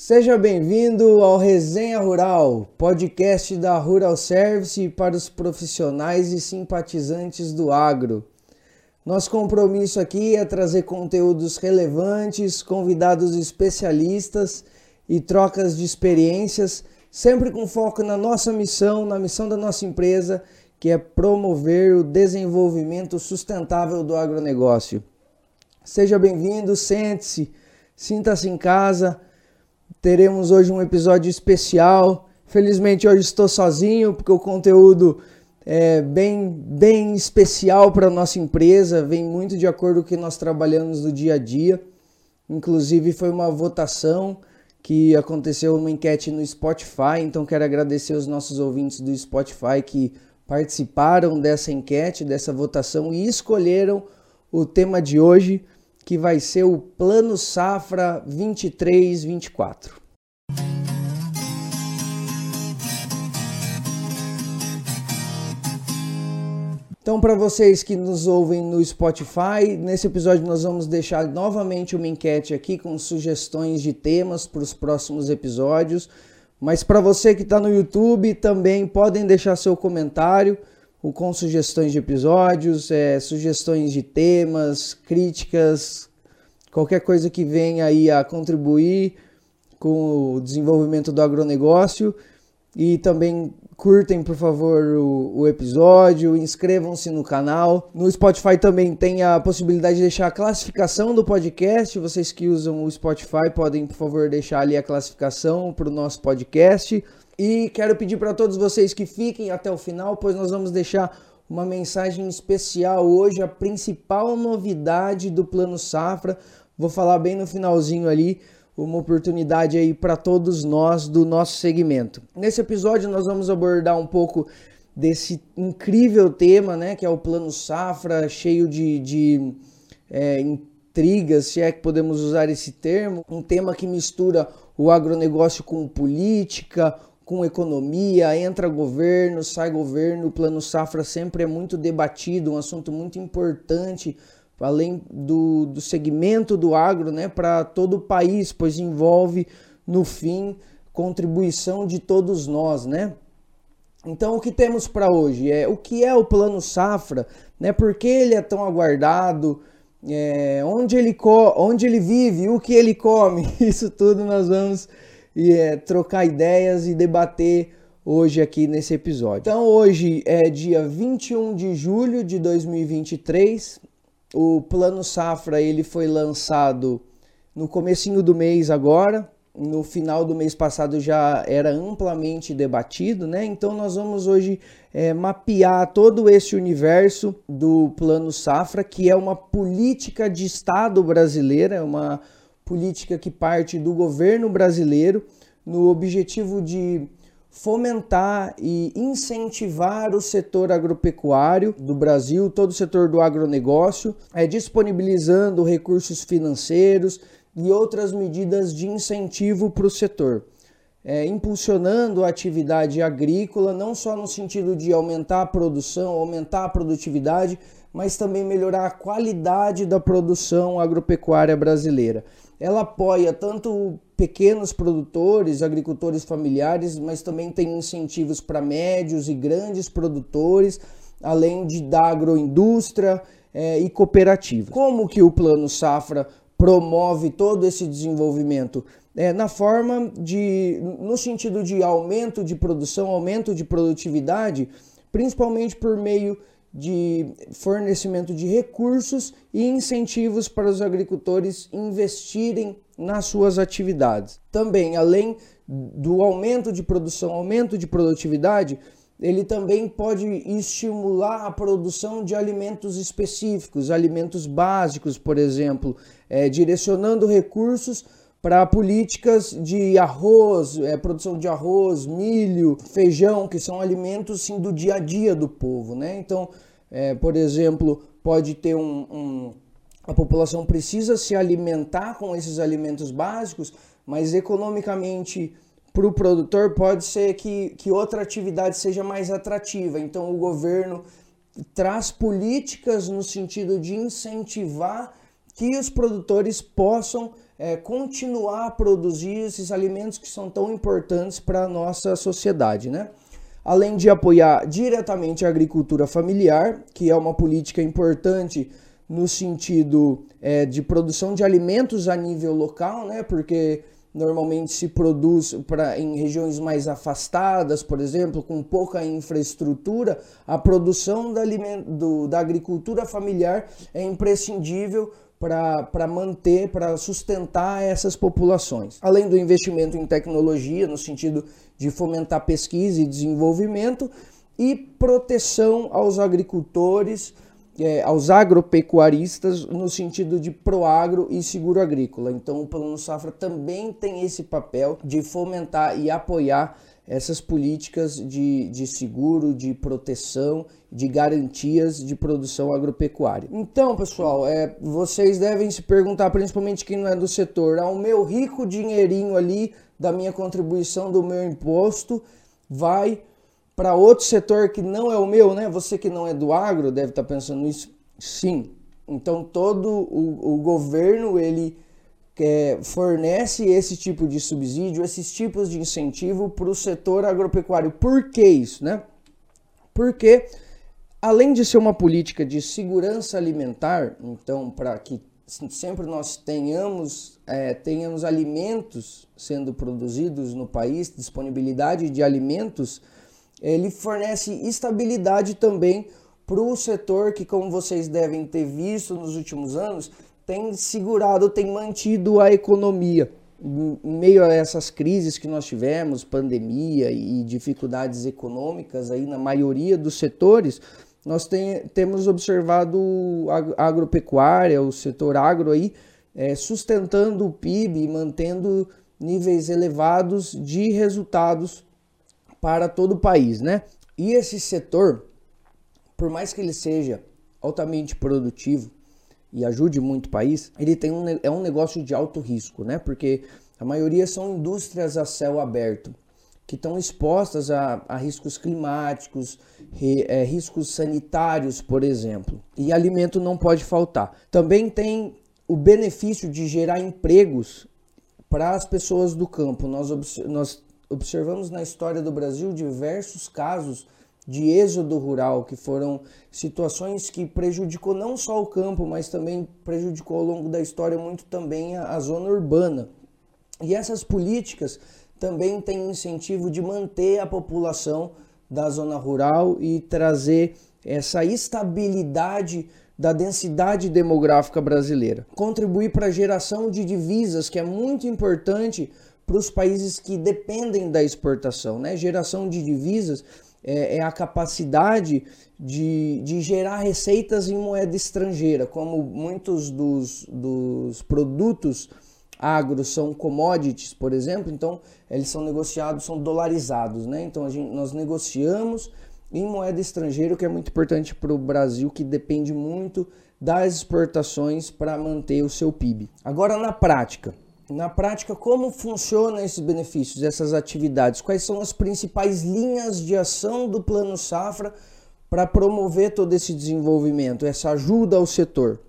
Seja bem-vindo ao Resenha Rural, podcast da Rural Service para os profissionais e simpatizantes do agro. Nosso compromisso aqui é trazer conteúdos relevantes, convidados especialistas e trocas de experiências, sempre com foco na nossa missão, na missão da nossa empresa, que é promover o desenvolvimento sustentável do agronegócio. Seja bem-vindo, sente-se, sinta-se em casa teremos hoje um episódio especial. Felizmente hoje estou sozinho porque o conteúdo é bem, bem especial para a nossa empresa, vem muito de acordo com o que nós trabalhamos no dia a dia. Inclusive foi uma votação que aconteceu uma enquete no Spotify, então quero agradecer os nossos ouvintes do Spotify que participaram dessa enquete, dessa votação e escolheram o tema de hoje que vai ser o Plano Safra 23-24. Então, para vocês que nos ouvem no Spotify, nesse episódio nós vamos deixar novamente uma enquete aqui com sugestões de temas para os próximos episódios. Mas para você que está no YouTube, também podem deixar seu comentário com sugestões de episódios, é, sugestões de temas, críticas, qualquer coisa que venha aí a contribuir com o desenvolvimento do agronegócio. E também curtem, por favor, o, o episódio, inscrevam-se no canal. No Spotify também tem a possibilidade de deixar a classificação do podcast. Vocês que usam o Spotify podem, por favor, deixar ali a classificação para o nosso podcast. E quero pedir para todos vocês que fiquem até o final, pois nós vamos deixar uma mensagem especial hoje, a principal novidade do Plano Safra. Vou falar bem no finalzinho ali, uma oportunidade aí para todos nós do nosso segmento. Nesse episódio nós vamos abordar um pouco desse incrível tema, né, que é o Plano Safra, cheio de, de é, intrigas, se é que podemos usar esse termo, um tema que mistura o agronegócio com política, com economia, entra governo, sai governo, o plano safra sempre é muito debatido, um assunto muito importante, além do, do segmento do agro, né, para todo o país, pois envolve, no fim, contribuição de todos nós, né? Então, o que temos para hoje é o que é o plano safra, né? Por que ele é tão aguardado? É, onde, ele onde ele vive, o que ele come, isso tudo nós vamos e é, trocar ideias e debater hoje aqui nesse episódio. Então hoje é dia 21 de julho de 2023. O Plano Safra ele foi lançado no comecinho do mês agora. No final do mês passado já era amplamente debatido, né? Então nós vamos hoje é, mapear todo esse universo do Plano Safra, que é uma política de Estado brasileira, é uma política que parte do governo brasileiro no objetivo de fomentar e incentivar o setor agropecuário do Brasil, todo o setor do agronegócio, é, disponibilizando recursos financeiros e outras medidas de incentivo para o setor. É, impulsionando a atividade agrícola, não só no sentido de aumentar a produção, aumentar a produtividade, mas também melhorar a qualidade da produção agropecuária brasileira. Ela apoia tanto pequenos produtores, agricultores familiares, mas também tem incentivos para médios e grandes produtores, além de da agroindústria é, e cooperativas. Como que o Plano Safra promove todo esse desenvolvimento? É, na forma de, no sentido de aumento de produção, aumento de produtividade, principalmente por meio de fornecimento de recursos e incentivos para os agricultores investirem nas suas atividades. Também, além do aumento de produção, aumento de produtividade, ele também pode estimular a produção de alimentos específicos, alimentos básicos, por exemplo, é, direcionando recursos para políticas de arroz, é, produção de arroz, milho, feijão, que são alimentos sim, do dia a dia do povo. Né? Então, é, por exemplo, pode ter um, um. A população precisa se alimentar com esses alimentos básicos, mas economicamente para o produtor pode ser que, que outra atividade seja mais atrativa. Então o governo traz políticas no sentido de incentivar que os produtores possam é, continuar a produzir esses alimentos que são tão importantes para a nossa sociedade, né? Além de apoiar diretamente a agricultura familiar, que é uma política importante no sentido é, de produção de alimentos a nível local, né? Porque normalmente se produz pra, em regiões mais afastadas, por exemplo, com pouca infraestrutura, a produção da, do, da agricultura familiar é imprescindível para manter, para sustentar essas populações. Além do investimento em tecnologia, no sentido de fomentar pesquisa e desenvolvimento, e proteção aos agricultores é, aos agropecuaristas no sentido de proagro e seguro agrícola. Então o Plano Safra também tem esse papel de fomentar e apoiar essas políticas de, de seguro, de proteção, de garantias de produção agropecuária. Então, pessoal, é, vocês devem se perguntar, principalmente quem não é do setor, ao meu rico dinheirinho ali da minha contribuição do meu imposto vai para outro setor que não é o meu, né? Você que não é do agro deve estar tá pensando nisso. Sim. Então todo o, o governo ele é, fornece esse tipo de subsídio, esses tipos de incentivo para o setor agropecuário. Por que isso, né? Porque além de ser uma política de segurança alimentar, então para que sempre nós tenhamos, é, tenhamos alimentos sendo produzidos no país, disponibilidade de alimentos ele fornece estabilidade também para o setor que, como vocês devem ter visto nos últimos anos, tem segurado, tem mantido a economia. Em meio a essas crises que nós tivemos, pandemia e dificuldades econômicas aí na maioria dos setores, nós tem, temos observado a agropecuária, o setor agro aí, é, sustentando o PIB e mantendo níveis elevados de resultados para todo o país, né? E esse setor, por mais que ele seja altamente produtivo e ajude muito o país, ele tem um, é um negócio de alto risco, né? Porque a maioria são indústrias a céu aberto, que estão expostas a, a riscos climáticos, ri, é, riscos sanitários, por exemplo. E alimento não pode faltar. Também tem o benefício de gerar empregos para as pessoas do campo. Nós, nós observamos na história do Brasil diversos casos de êxodo rural, que foram situações que prejudicou não só o campo, mas também prejudicou ao longo da história muito também a, a zona urbana. E essas políticas também têm incentivo de manter a população da zona rural e trazer essa estabilidade da densidade demográfica brasileira. Contribuir para a geração de divisas, que é muito importante para os países que dependem da exportação. Né? Geração de divisas é, é a capacidade de, de, gerar receitas em moeda estrangeira, como muitos dos, dos produtos agro são commodities, por exemplo, então eles são negociados, são dolarizados, né? Então gente, nós negociamos em moeda estrangeira, o que é muito importante para o Brasil, que depende muito das exportações para manter o seu PIB. Agora, na prática, na prática, como funcionam esses benefícios, essas atividades? Quais são as principais linhas de ação do Plano Safra para promover todo esse desenvolvimento, essa ajuda ao setor?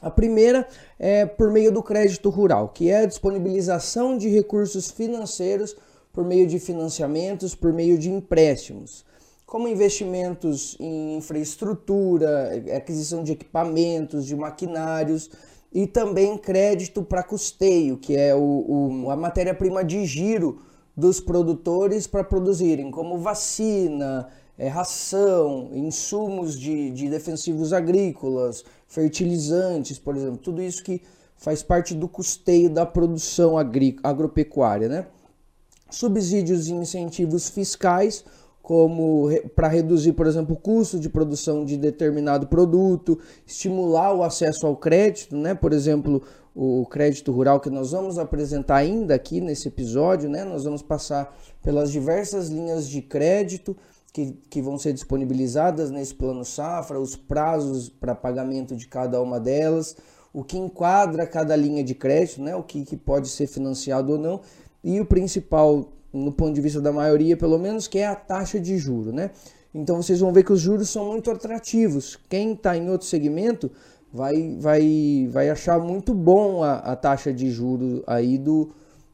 A primeira é por meio do crédito rural, que é a disponibilização de recursos financeiros por meio de financiamentos, por meio de empréstimos, como investimentos em infraestrutura, aquisição de equipamentos, de maquinários, e também crédito para custeio, que é o, o a matéria-prima de giro dos produtores para produzirem, como vacina, é, ração, insumos de, de defensivos agrícolas, fertilizantes, por exemplo, tudo isso que faz parte do custeio da produção agropecuária, né? Subsídios e incentivos fiscais como para reduzir, por exemplo, o custo de produção de determinado produto, estimular o acesso ao crédito, né? Por exemplo, o crédito rural que nós vamos apresentar ainda aqui nesse episódio, né? Nós vamos passar pelas diversas linhas de crédito que, que vão ser disponibilizadas nesse plano safra, os prazos para pagamento de cada uma delas, o que enquadra cada linha de crédito, né? O que, que pode ser financiado ou não, e o principal no ponto de vista da maioria, pelo menos, que é a taxa de juro, né? Então vocês vão ver que os juros são muito atrativos. Quem está em outro segmento vai, vai, vai achar muito bom a, a taxa de juros aí do,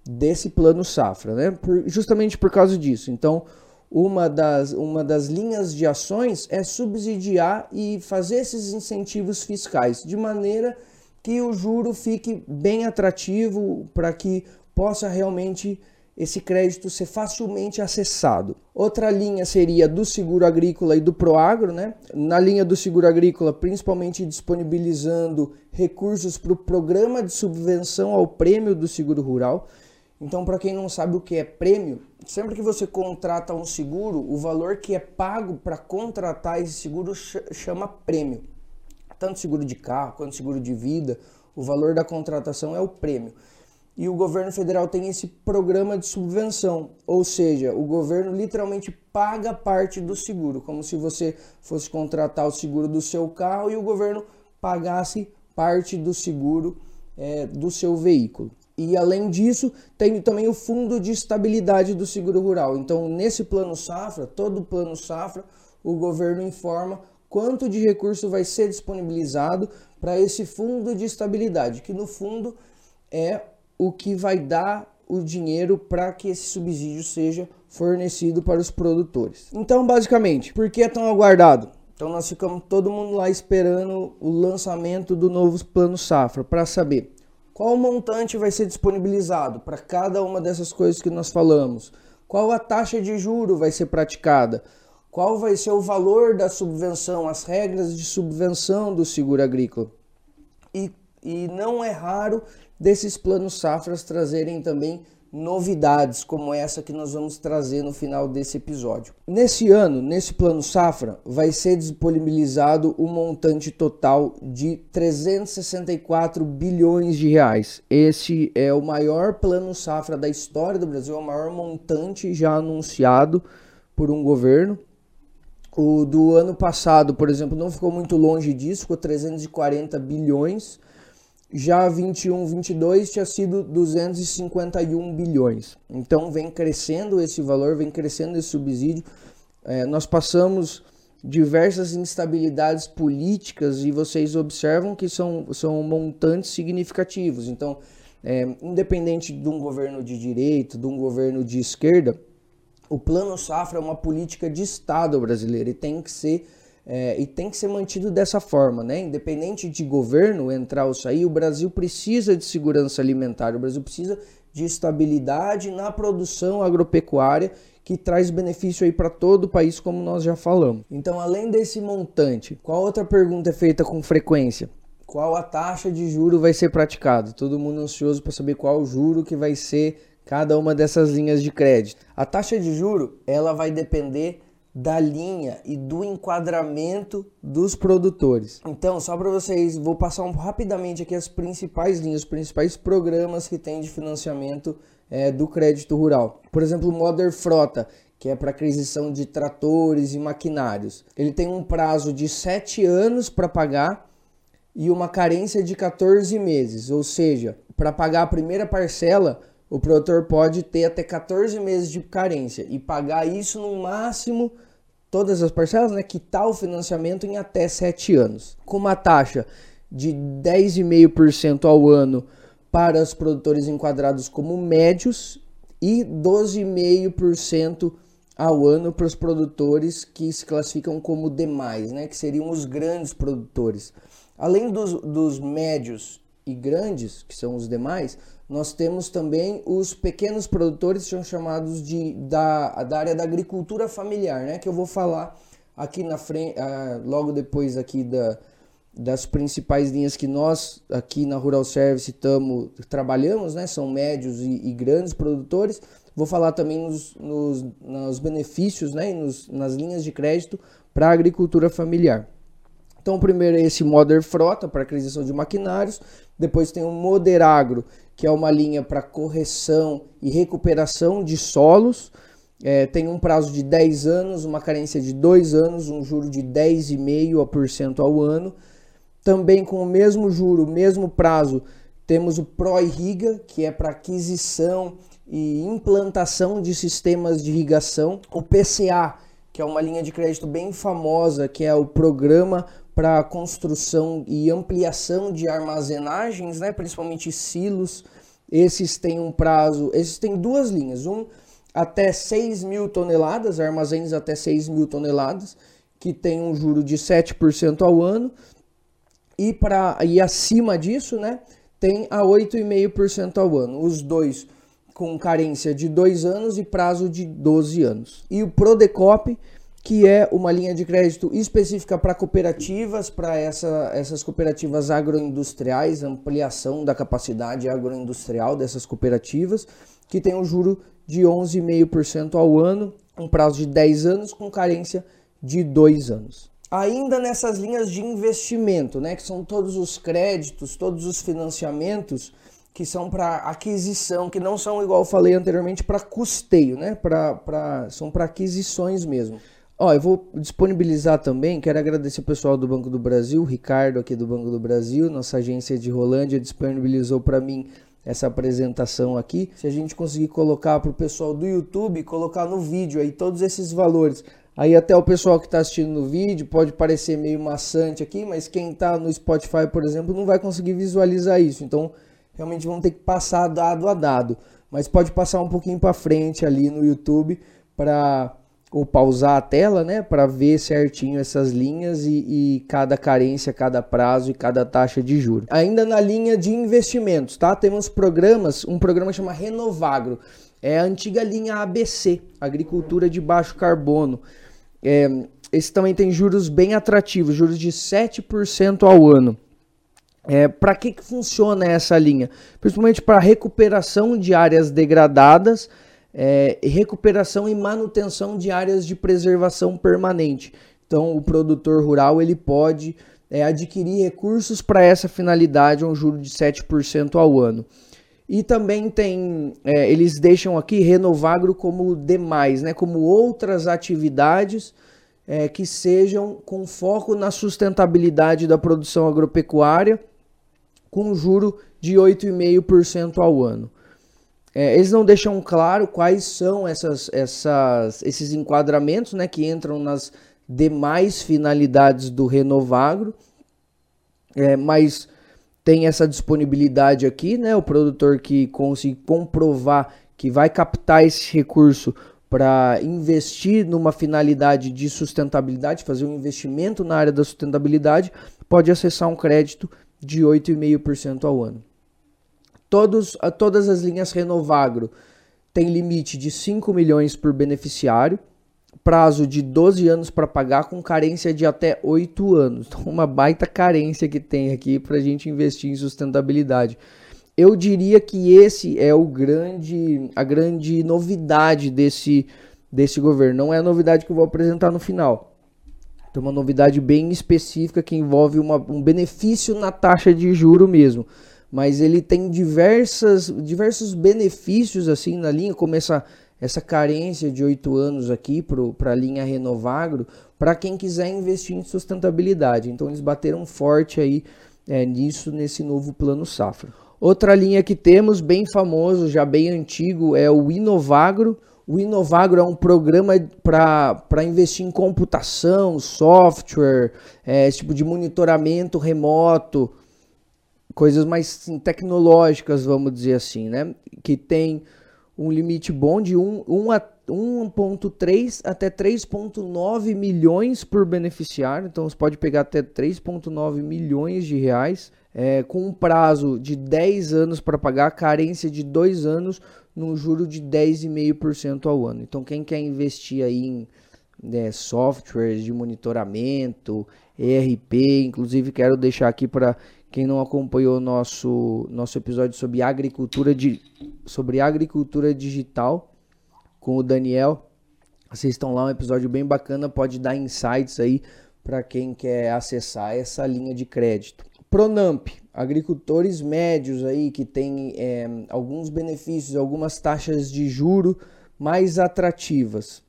desse plano safra, né? Por, justamente por causa disso. Então, uma das, uma das linhas de ações é subsidiar e fazer esses incentivos fiscais de maneira que o juro fique bem atrativo para que possa realmente esse crédito ser facilmente acessado. Outra linha seria do seguro agrícola e do Proagro, né? Na linha do seguro agrícola, principalmente disponibilizando recursos para o programa de subvenção ao prêmio do seguro rural. Então, para quem não sabe o que é prêmio, sempre que você contrata um seguro, o valor que é pago para contratar esse seguro chama prêmio. Tanto seguro de carro quanto seguro de vida, o valor da contratação é o prêmio e o governo federal tem esse programa de subvenção, ou seja, o governo literalmente paga parte do seguro, como se você fosse contratar o seguro do seu carro e o governo pagasse parte do seguro é, do seu veículo. E além disso, tem também o fundo de estabilidade do seguro rural. Então, nesse plano safra, todo plano safra, o governo informa quanto de recurso vai ser disponibilizado para esse fundo de estabilidade, que no fundo é o que vai dar o dinheiro para que esse subsídio seja fornecido para os produtores. Então, basicamente, por que é tão aguardado? Então, nós ficamos todo mundo lá esperando o lançamento do novo plano safra para saber qual montante vai ser disponibilizado para cada uma dessas coisas que nós falamos, qual a taxa de juro vai ser praticada, qual vai ser o valor da subvenção, as regras de subvenção do seguro agrícola. E, não é raro desses planos safras trazerem também novidades como essa que nós vamos trazer no final desse episódio. Nesse ano, nesse plano safra, vai ser disponibilizado o um montante total de 364 bilhões de reais. Esse é o maior plano safra da história do Brasil, é o maior montante já anunciado por um governo. O do ano passado, por exemplo, não ficou muito longe disso, ficou 340 bilhões já 21, 22 tinha sido 251 bilhões. Então vem crescendo esse valor, vem crescendo esse subsídio. É, nós passamos diversas instabilidades políticas e vocês observam que são, são montantes significativos. Então, é, independente de um governo de direita, de um governo de esquerda, o Plano Safra é uma política de Estado brasileiro e tem que ser é, e tem que ser mantido dessa forma, né? Independente de governo entrar ou sair, o Brasil precisa de segurança alimentar, o Brasil precisa de estabilidade na produção agropecuária que traz benefício aí para todo o país, como nós já falamos. Então, além desse montante, qual outra pergunta é feita com frequência? Qual a taxa de juro vai ser praticado? Todo mundo ansioso para saber qual o juro que vai ser cada uma dessas linhas de crédito. A taxa de juro, ela vai depender da linha e do enquadramento dos produtores. Então, só para vocês, vou passar um, rapidamente aqui as principais linhas, os principais programas que tem de financiamento é, do crédito rural. Por exemplo, o Modern Frota, que é para aquisição de tratores e maquinários. Ele tem um prazo de 7 anos para pagar e uma carência de 14 meses, ou seja, para pagar a primeira parcela, o produtor pode ter até 14 meses de carência e pagar isso no máximo todas as parcelas, né, quitar o financiamento em até 7 anos, com uma taxa de 10,5% ao ano para os produtores enquadrados como médios e 12,5% ao ano para os produtores que se classificam como demais, né, que seriam os grandes produtores. Além dos, dos médios e grandes, que são os demais, nós temos também os pequenos produtores, são chamados de, da, da área da agricultura familiar, né? Que eu vou falar aqui na frente, uh, logo depois aqui da, das principais linhas que nós aqui na Rural Service tamo, trabalhamos, né? São médios e, e grandes produtores. Vou falar também nos, nos, nos benefícios, né? E nos, nas linhas de crédito para a agricultura familiar. Então, primeiro é esse Modern Frota para aquisição de maquinários, depois tem o Moderagro, que é uma linha para correção e recuperação de solos. É, tem um prazo de 10 anos, uma carência de 2 anos, um juro de 10,5% ao ano. Também com o mesmo juro, mesmo prazo, temos o ProIrriga, que é para aquisição e implantação de sistemas de irrigação. O PCA, que é uma linha de crédito bem famosa, que é o programa para construção e ampliação de armazenagens, né, principalmente silos. Esses têm um prazo, esses têm duas linhas, um até 6 mil toneladas, armazéns até 6 mil toneladas, que tem um juro de 7% ao ano, e, pra, e acima disso, né, tem a 8,5% ao ano. Os dois com carência de 2 anos e prazo de 12 anos. E o Prodecop, que é uma linha de crédito específica para cooperativas, para essa, essas cooperativas agroindustriais, ampliação da capacidade agroindustrial dessas cooperativas, que tem um juro de 11,5% ao ano, um prazo de 10 anos com carência de 2 anos. Ainda nessas linhas de investimento, né, que são todos os créditos, todos os financiamentos que são para aquisição, que não são, igual eu falei anteriormente, para custeio, né, pra, pra, são para aquisições mesmo. Ó, eu vou disponibilizar também, quero agradecer o pessoal do Banco do Brasil, o Ricardo aqui do Banco do Brasil, nossa agência de Rolândia disponibilizou para mim essa apresentação aqui. Se a gente conseguir colocar para o pessoal do YouTube, colocar no vídeo aí todos esses valores. Aí até o pessoal que está assistindo no vídeo pode parecer meio maçante aqui, mas quem está no Spotify, por exemplo, não vai conseguir visualizar isso. Então, realmente vamos ter que passar dado a dado. Mas pode passar um pouquinho para frente ali no YouTube para ou pausar a tela, né, para ver certinho essas linhas e, e, cada carência, cada prazo e cada taxa de juros. Ainda na linha de investimentos, tá? Temos programas, um programa chama Renovagro, é a antiga linha ABC, Agricultura de Baixo Carbono. É, esse também tem juros bem atrativos, juros de 7% ao ano. É, para que, que funciona essa linha? Principalmente para recuperação de áreas degradadas é, recuperação e manutenção de áreas de preservação permanente. Então, o produtor rural ele pode é, adquirir recursos para essa finalidade, um juro de 7% ao ano. E também tem, é, eles deixam aqui Renovagro como demais, né, como outras atividades é, que sejam com foco na sustentabilidade da produção agropecuária, com juro de 8,5% ao ano. É, eles não deixam claro quais são essas, essas, esses enquadramentos né, que entram nas demais finalidades do Renovagro, é, mas tem essa disponibilidade aqui, né? O produtor que consegue comprovar que vai captar esse recurso para investir numa finalidade de sustentabilidade, fazer um investimento na área da sustentabilidade, pode acessar um crédito de 8,5% ao ano. Todos, todas as linhas Renovagro têm limite de 5 milhões por beneficiário, prazo de 12 anos para pagar, com carência de até 8 anos. Então, uma baita carência que tem aqui para a gente investir em sustentabilidade. Eu diria que esse é o grande, a grande novidade desse, desse governo. Não é a novidade que eu vou apresentar no final. Tem uma novidade bem específica que envolve uma, um benefício na taxa de juro mesmo mas ele tem diversas, diversos benefícios assim na linha, como essa, essa carência de oito anos aqui para a linha Renovagro, para quem quiser investir em sustentabilidade. Então eles bateram forte aí é, nisso nesse novo plano safra. Outra linha que temos, bem famoso, já bem antigo, é o Inovagro. O Inovagro é um programa para investir em computação, software, é, esse tipo de monitoramento remoto, coisas mais sim, tecnológicas, vamos dizer assim, né? Que tem um limite bom de 1,3 até 3,9 milhões por beneficiário. Então você pode pegar até 3,9 milhões de reais, é, com um prazo de 10 anos para pagar, carência de 2 anos, num juro de 10,5% ao ano. Então quem quer investir aí em né, softwares de monitoramento, ERP, inclusive quero deixar aqui para quem não acompanhou nosso nosso episódio sobre agricultura de, sobre agricultura digital com o Daniel, assistam lá um episódio bem bacana, pode dar insights aí para quem quer acessar essa linha de crédito. Pronamp, agricultores médios aí que tem é, alguns benefícios, algumas taxas de juro mais atrativas.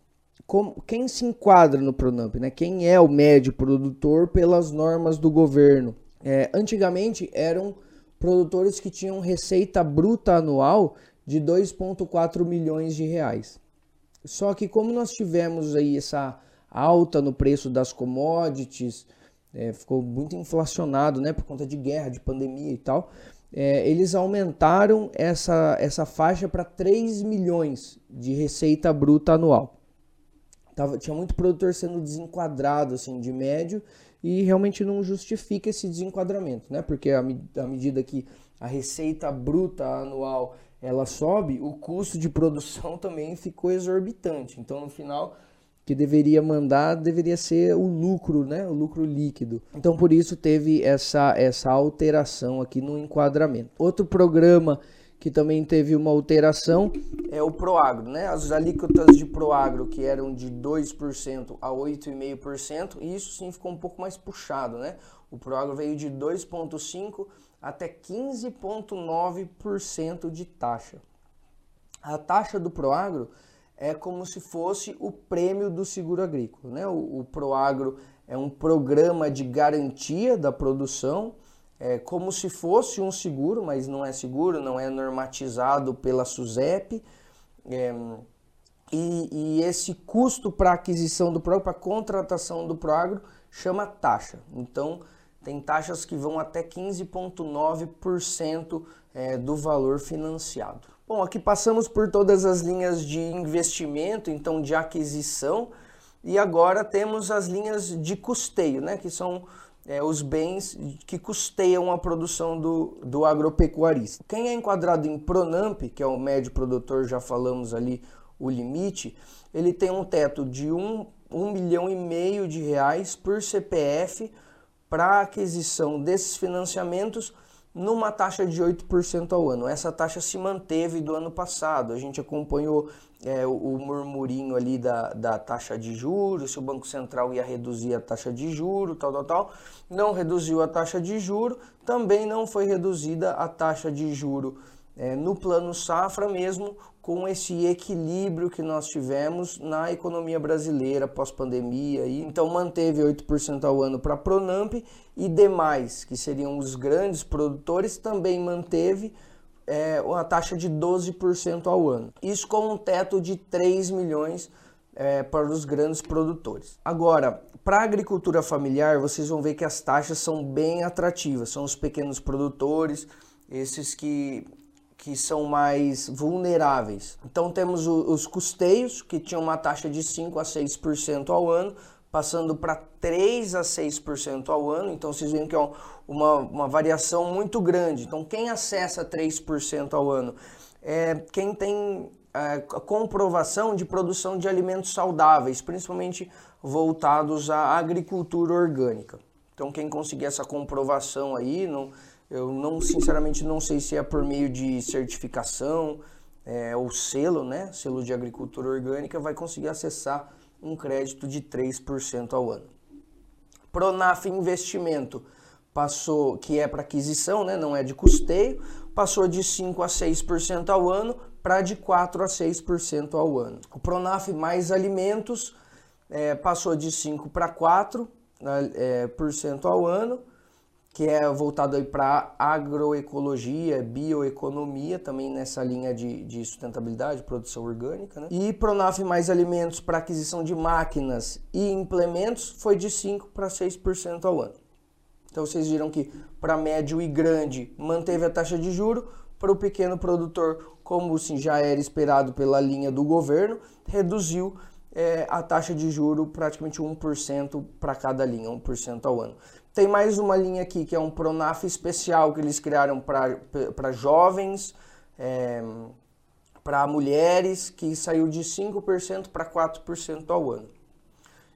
Como, quem se enquadra no Pronamp, né? Quem é o médio produtor pelas normas do governo? É, antigamente eram produtores que tinham receita bruta anual de 2,4 milhões de reais. Só que como nós tivemos aí essa alta no preço das commodities, é, ficou muito inflacionado, né, por conta de guerra, de pandemia e tal. É, eles aumentaram essa, essa faixa para 3 milhões de receita bruta anual. Tava, tinha muito produtor sendo desenquadrado assim, de médio e realmente não justifica esse desenquadramento, né? Porque à medida que a receita bruta anual ela sobe, o custo de produção também ficou exorbitante. Então, no final, que deveria mandar deveria ser o lucro, né? O lucro líquido. Então, por isso teve essa essa alteração aqui no enquadramento. Outro programa que também teve uma alteração é o Proagro, né? As alíquotas de Proagro que eram de 2% a 8,5%, e isso sim ficou um pouco mais puxado, né? O Proagro veio de 2,5% até 15,9% de taxa. A taxa do Proagro é como se fosse o prêmio do seguro agrícola. Né? O, o Proagro é um programa de garantia da produção, é como se fosse um seguro, mas não é seguro, não é normatizado pela SUSEP. É, e, e, esse custo para aquisição do Proagro, para contratação do Proagro, chama taxa. Então, tem taxas que vão até 15,9% é, do valor financiado. Bom, aqui passamos por todas as linhas de investimento, então de aquisição, e agora temos as linhas de custeio, né, que são é, os bens que custeiam a produção do, do agropecuarista. Quem é enquadrado em Pronamp, que é o médio produtor, já falamos ali o limite, ele tem um teto de um, um milhão e meio de reais por CPF para aquisição desses financiamentos numa taxa de 8% ao ano. Essa taxa se manteve do ano passado. A gente acompanhou é, o, murmurinho ali da, da taxa de juros, se o Banco Central ia reduzir a taxa de juros, tal, tal, tal. Não reduziu a taxa de juro, também não foi reduzida a taxa de juro é, no plano safra mesmo com esse equilíbrio que nós tivemos na economia brasileira pós-pandemia. Então manteve 8% ao ano para a Pronamp e demais, que seriam os grandes produtores, também manteve é, uma taxa de 12% ao ano. Isso com um teto de 3 milhões é, para os grandes produtores. Agora, para a agricultura familiar, vocês vão ver que as taxas são bem atrativas, são os pequenos produtores, esses que que são mais vulneráveis. Então temos os custeios, que tinham uma taxa de 5 a 6% ao ano, passando para 3 a 6% ao ano. Então vocês veem que é uma, uma variação muito grande. Então quem acessa 3% ao ano é quem tem é, a comprovação de produção de alimentos saudáveis, principalmente voltados à agricultura orgânica. Então quem conseguir essa comprovação aí, não eu não, sinceramente, não sei se é por meio de certificação é, ou selo, né? Selo de agricultura orgânica, vai conseguir acessar um crédito de 3% ao ano. Pronaf Investimento passou, que é para aquisição, né? Não é de custeio, passou de 5 a 6% ao ano para de 4 a 6% ao ano. O Pronaf mais alimentos é, passou de 5 para 4% né, é, por cento ao ano que é voltado para agroecologia, bioeconomia, também nessa linha de, de sustentabilidade, produção orgânica. Né? E Pronaf Mais Alimentos para aquisição de máquinas e implementos foi de 5% para 6% ao ano. Então vocês viram que para médio e grande manteve a taxa de juro, para o pequeno produtor, como assim, já era esperado pela linha do governo, reduziu é, a taxa de juro praticamente 1% para cada linha, 1% ao ano. Tem mais uma linha aqui que é um Pronaf especial que eles criaram para jovens, é, para mulheres, que saiu de 5% para 4% ao ano.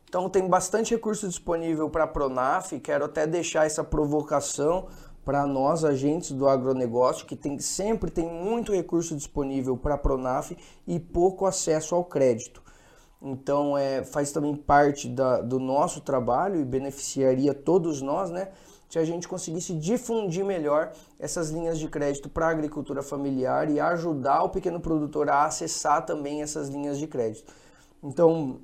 Então tem bastante recurso disponível para Pronaf, quero até deixar essa provocação para nós, agentes do agronegócio, que tem, sempre tem muito recurso disponível para Pronaf e pouco acesso ao crédito. Então é, faz também parte da, do nosso trabalho e beneficiaria todos nós, né? Se a gente conseguisse difundir melhor essas linhas de crédito para a agricultura familiar e ajudar o pequeno produtor a acessar também essas linhas de crédito. Então,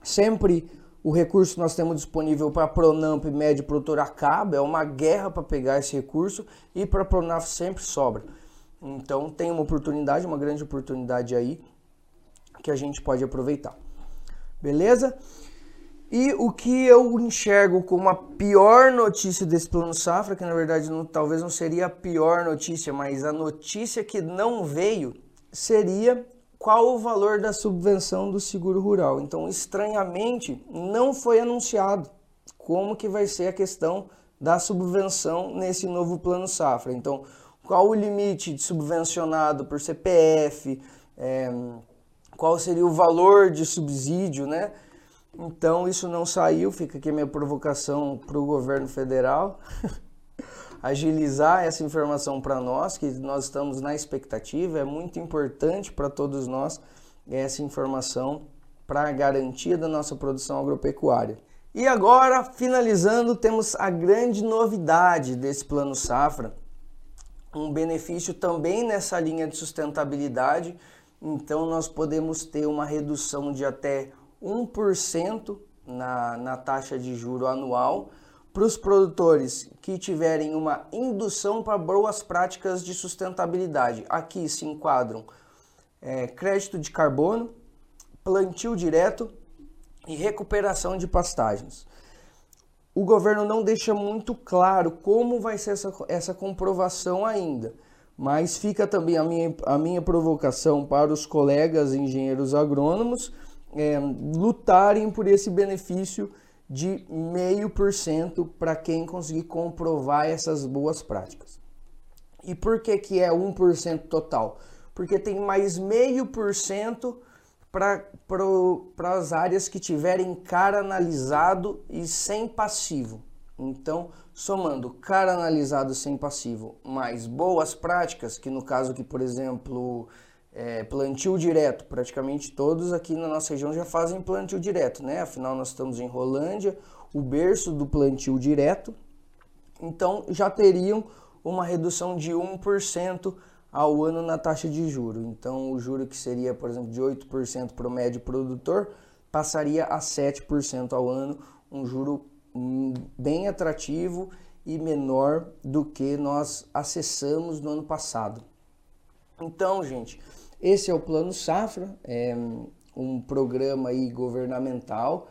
sempre o recurso que nós temos disponível para a Pronamp médio produtor acaba, é uma guerra para pegar esse recurso e para a Pronaf sempre sobra. Então tem uma oportunidade, uma grande oportunidade aí que a gente pode aproveitar. Beleza? E o que eu enxergo como a pior notícia desse plano safra, que na verdade não, talvez não seria a pior notícia, mas a notícia que não veio seria qual o valor da subvenção do seguro rural. Então, estranhamente, não foi anunciado como que vai ser a questão da subvenção nesse novo plano safra. Então, qual o limite de subvencionado por CPF, é, qual seria o valor de subsídio, né? Então isso não saiu, fica aqui minha provocação para o governo federal agilizar essa informação para nós, que nós estamos na expectativa, é muito importante para todos nós essa informação para a garantia da nossa produção agropecuária. E agora, finalizando, temos a grande novidade desse plano safra, um benefício também nessa linha de sustentabilidade. Então, nós podemos ter uma redução de até 1% na, na taxa de juro anual para os produtores que tiverem uma indução para boas práticas de sustentabilidade. Aqui se enquadram é, crédito de carbono, plantio direto e recuperação de pastagens. O governo não deixa muito claro como vai ser essa, essa comprovação ainda, mas fica também a minha, a minha provocação para os colegas engenheiros agrônomos é, lutarem por esse benefício de meio por cento para quem conseguir comprovar essas boas práticas. E por que, que é 1% total? Porque tem mais meio por cento para as áreas que tiverem cara analisado e sem passivo. Então, somando cara analisado sem passivo mais boas práticas, que no caso aqui, por exemplo, é, plantio direto. Praticamente todos aqui na nossa região já fazem plantio direto, né? Afinal, nós estamos em Rolândia, o berço do plantio direto. Então, já teriam uma redução de 1% ao ano na taxa de juro. Então, o juro que seria, por exemplo, de 8% para o médio produtor, passaria a 7% ao ano, um juro bem atrativo e menor do que nós acessamos no ano passado. Então, gente, esse é o Plano Safra, é um programa aí governamental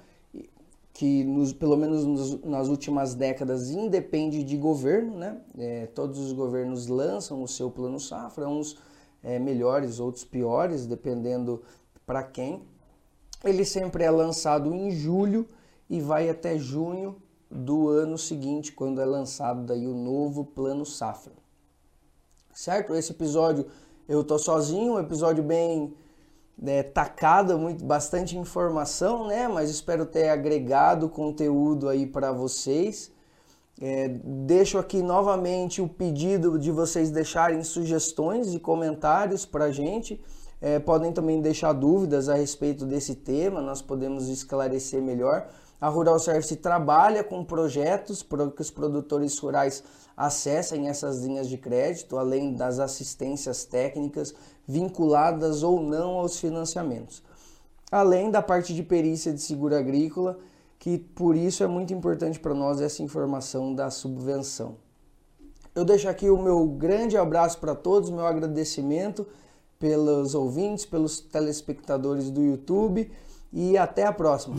que nos, pelo menos nos, nas últimas décadas independe de governo, né? É, todos os governos lançam o seu plano safra, uns é, melhores, outros piores, dependendo para quem. Ele sempre é lançado em julho e vai até junho do ano seguinte, quando é lançado daí o novo plano safra. Certo? Esse episódio eu tô sozinho, um episódio bem né, tacado, muito, bastante informação, né? Mas espero ter agregado conteúdo aí para vocês. É, deixo aqui novamente o pedido de vocês deixarem sugestões e comentários para a gente. É, podem também deixar dúvidas a respeito desse tema, nós podemos esclarecer melhor. A Rural Service trabalha com projetos para que os produtores rurais acessem essas linhas de crédito, além das assistências técnicas vinculadas ou não aos financiamentos. Além da parte de perícia de seguro agrícola, que por isso é muito importante para nós essa informação da subvenção. Eu deixo aqui o meu grande abraço para todos, meu agradecimento pelos ouvintes, pelos telespectadores do YouTube e até a próxima.